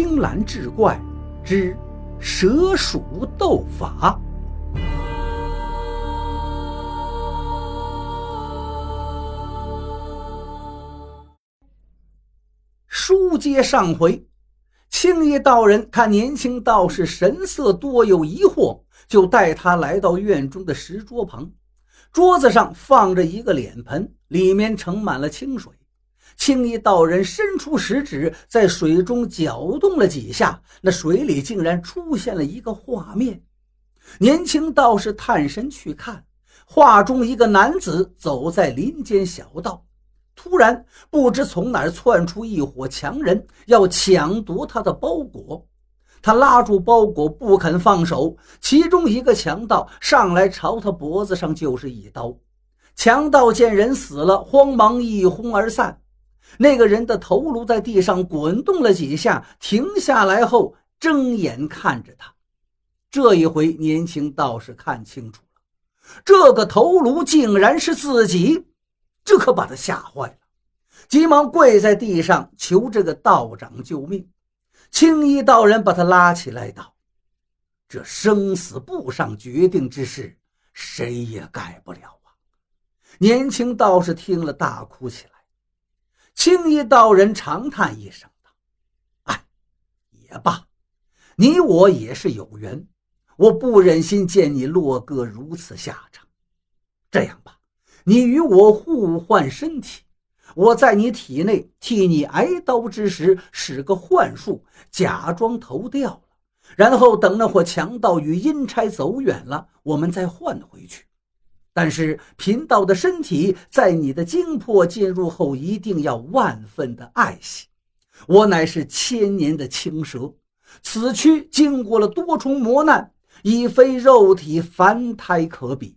青蓝志怪之蛇鼠斗法。书接上回，青衣道人看年轻道士神色多有疑惑，就带他来到院中的石桌旁。桌子上放着一个脸盆，里面盛满了清水。青衣道人伸出食指，在水中搅动了几下，那水里竟然出现了一个画面。年轻道士探身去看，画中一个男子走在林间小道，突然不知从哪窜出一伙强人，要抢夺他的包裹。他拉住包裹不肯放手，其中一个强盗上来朝他脖子上就是一刀。强盗见人死了，慌忙一哄而散。那个人的头颅在地上滚动了几下，停下来后睁眼看着他。这一回，年轻道士看清楚了，这个头颅竟然是自己，这可把他吓坏了，急忙跪在地上求这个道长救命。青衣道人把他拉起来道：“这生死簿上决定之事，谁也改不了啊！”年轻道士听了，大哭起来。青衣道人长叹一声道：“哎，也罢，你我也是有缘，我不忍心见你落个如此下场。这样吧，你与我互换身体，我在你体内替你挨刀之时使个幻术，假装头掉了，然后等那伙强盗与阴差走远了，我们再换回去。”但是贫道的身体在你的精魄进入后，一定要万分的爱惜。我乃是千年的青蛇，此躯经过了多重磨难，已非肉体凡胎可比。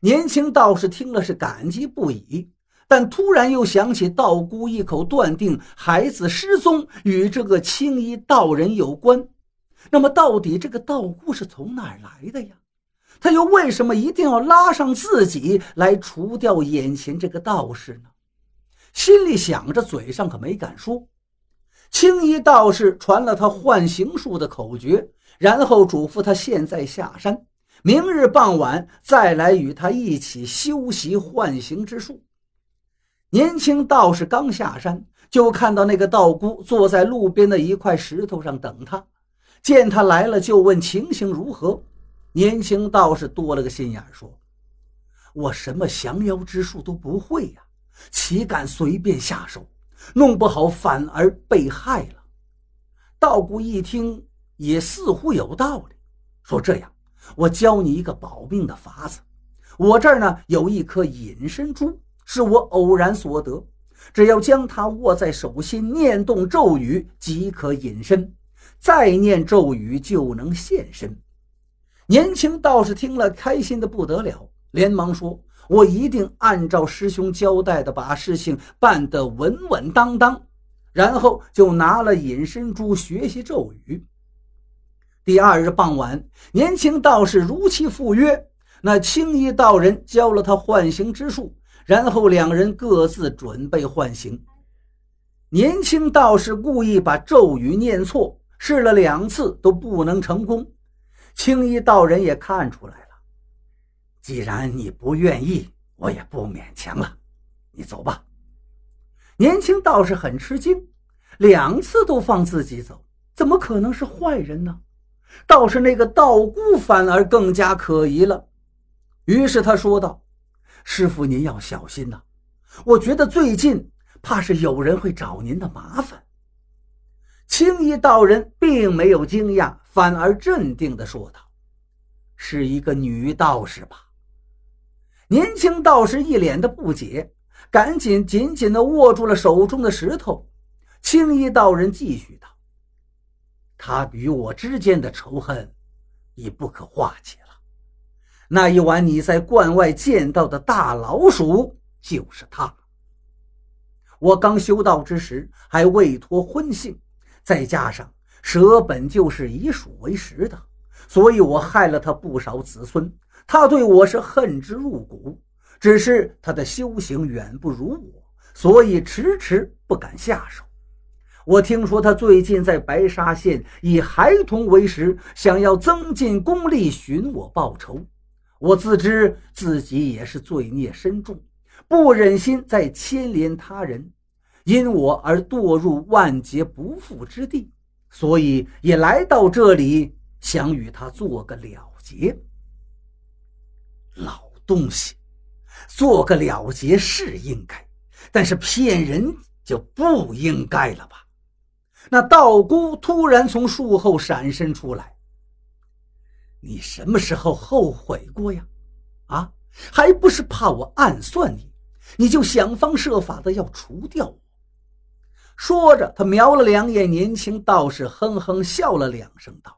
年轻道士听了是感激不已，但突然又想起道姑一口断定孩子失踪与这个青衣道人有关，那么到底这个道姑是从哪儿来的呀？他又为什么一定要拉上自己来除掉眼前这个道士呢？心里想着，嘴上可没敢说。青衣道士传了他换形术的口诀，然后嘱咐他现在下山，明日傍晚再来与他一起修习换形之术。年轻道士刚下山，就看到那个道姑坐在路边的一块石头上等他，见他来了，就问情形如何。年轻道士多了个心眼，说：“我什么降妖之术都不会呀，岂敢随便下手？弄不好反而被害了。”道姑一听，也似乎有道理，说：“这样，我教你一个保命的法子。我这儿呢有一颗隐身珠，是我偶然所得，只要将它握在手心，念动咒语即可隐身，再念咒语就能现身。”年轻道士听了，开心的不得了，连忙说：“我一定按照师兄交代的，把事情办得稳稳当当。”然后就拿了隐身珠学习咒语。第二日傍晚，年轻道士如期赴约，那青衣道人教了他唤形之术，然后两人各自准备唤形。年轻道士故意把咒语念错，试了两次都不能成功。青衣道人也看出来了，既然你不愿意，我也不勉强了，你走吧。年轻道士很吃惊，两次都放自己走，怎么可能是坏人呢？倒是那个道姑反而更加可疑了。于是他说道：“师傅，您要小心呐，我觉得最近怕是有人会找您的麻烦。”青衣道人并没有惊讶。反而镇定地说道：“是一个女道士吧？”年轻道士一脸的不解，赶紧紧紧地握住了手中的石头。青衣道人继续道：“他与我之间的仇恨已不可化解了。那一晚你在关外见到的大老鼠就是他。我刚修道之时还未脱荤性，再加上……”蛇本就是以鼠为食的，所以我害了他不少子孙。他对我是恨之入骨，只是他的修行远不如我，所以迟迟不敢下手。我听说他最近在白沙县以孩童为食，想要增进功力，寻我报仇。我自知自己也是罪孽深重，不忍心再牵连他人，因我而堕入万劫不复之地，所以也来到这里，想与他做个了结。老东西，做个了结是应该，但是骗人就不应该了吧？那道姑突然从树后闪身出来。你什么时候后悔过呀？啊，还不是怕我暗算你，你就想方设法的要除掉我。说着，他瞄了两眼年轻道士，哼哼笑了两声，道：“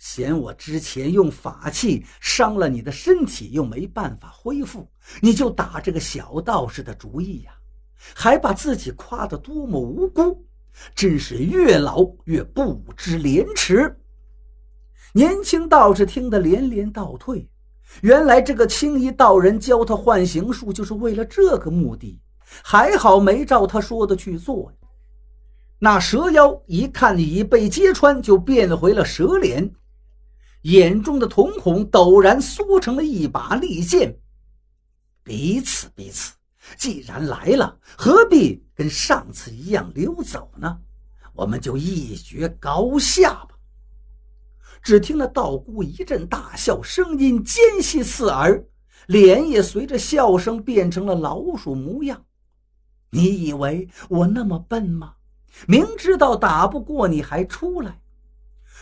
嫌我之前用法器伤了你的身体，又没办法恢复，你就打这个小道士的主意呀？还把自己夸得多么无辜！”真是越老越不知廉耻。年轻道士听得连连倒退。原来这个青衣道人教他换形术，就是为了这个目的。还好没照他说的去做。那蛇妖一看已被揭穿，就变回了蛇脸，眼中的瞳孔陡然缩成了一把利剑。彼此彼此。既然来了，何必跟上次一样溜走呢？我们就一决高下吧。只听那道姑一阵大笑，声音尖细刺耳，脸也随着笑声变成了老鼠模样。你以为我那么笨吗？明知道打不过你还出来？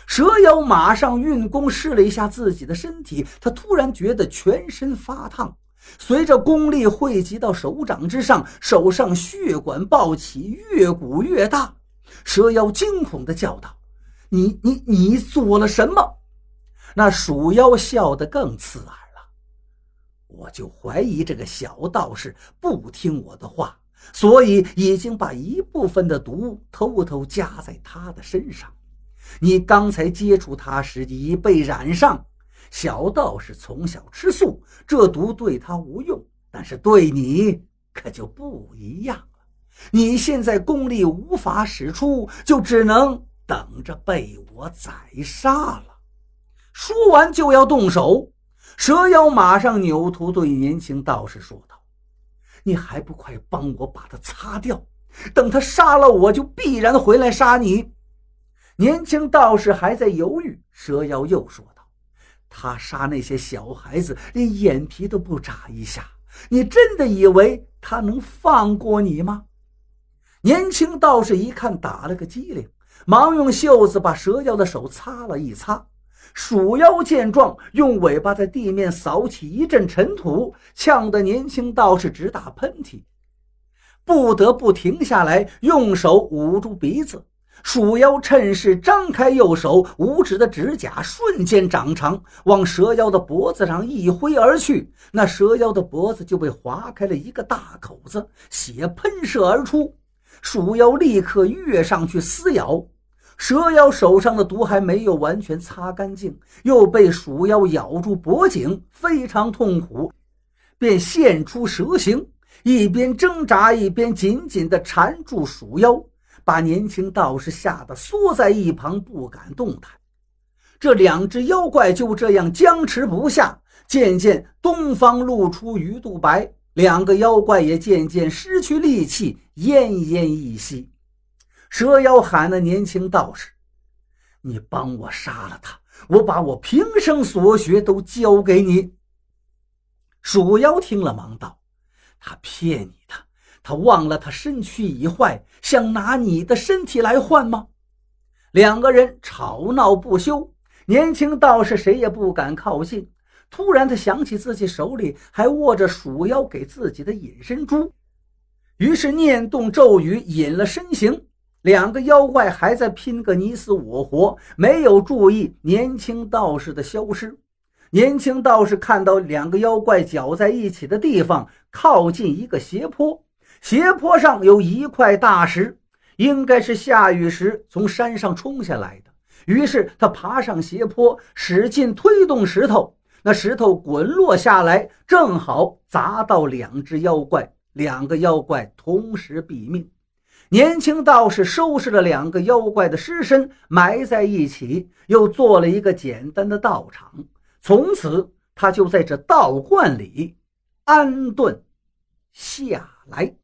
蛇妖马上运功试了一下自己的身体，他突然觉得全身发烫。随着功力汇集到手掌之上，手上血管暴起，越鼓越大。蛇妖惊恐地叫道：“你、你、你做了什么？”那鼠妖笑得更刺耳了。我就怀疑这个小道士不听我的话，所以已经把一部分的毒偷偷加在他的身上。你刚才接触他时已被染上。小道士从小吃素，这毒对他无用，但是对你可就不一样了。你现在功力无法使出，就只能等着被我宰杀了。说完就要动手，蛇妖马上扭头对年轻道士说道：“你还不快帮我把它擦掉？等他杀了我，就必然回来杀你。”年轻道士还在犹豫，蛇妖又说道。他杀那些小孩子，连眼皮都不眨一下。你真的以为他能放过你吗？年轻道士一看打了个激灵，忙用袖子把蛇妖的手擦了一擦。鼠妖见状，用尾巴在地面扫起一阵尘土，呛得年轻道士直打喷嚏，不得不停下来，用手捂住鼻子。鼠妖趁势张开右手，五指的指甲瞬间长长，往蛇妖的脖子上一挥而去。那蛇妖的脖子就被划开了一个大口子，血喷射而出。鼠妖立刻跃上去撕咬，蛇妖手上的毒还没有完全擦干净，又被鼠妖咬住脖颈，非常痛苦，便现出蛇形，一边挣扎一边紧紧地缠住鼠妖。把年轻道士吓得缩在一旁，不敢动弹。这两只妖怪就这样僵持不下，渐渐东方露出鱼肚白，两个妖怪也渐渐失去力气，奄奄一息。蛇妖喊那年轻道士：“你帮我杀了他，我把我平生所学都交给你。”鼠妖听了，忙道：“他骗你的。”他忘了，他身躯已坏，想拿你的身体来换吗？两个人吵闹不休，年轻道士谁也不敢靠近。突然，他想起自己手里还握着鼠妖给自己的隐身珠，于是念动咒语，隐了身形。两个妖怪还在拼个你死我活，没有注意年轻道士的消失。年轻道士看到两个妖怪搅在一起的地方，靠近一个斜坡。斜坡上有一块大石，应该是下雨时从山上冲下来的。于是他爬上斜坡，使劲推动石头，那石头滚落下来，正好砸到两只妖怪，两个妖怪同时毙命。年轻道士收拾了两个妖怪的尸身，埋在一起，又做了一个简单的道场。从此，他就在这道观里安顿下来。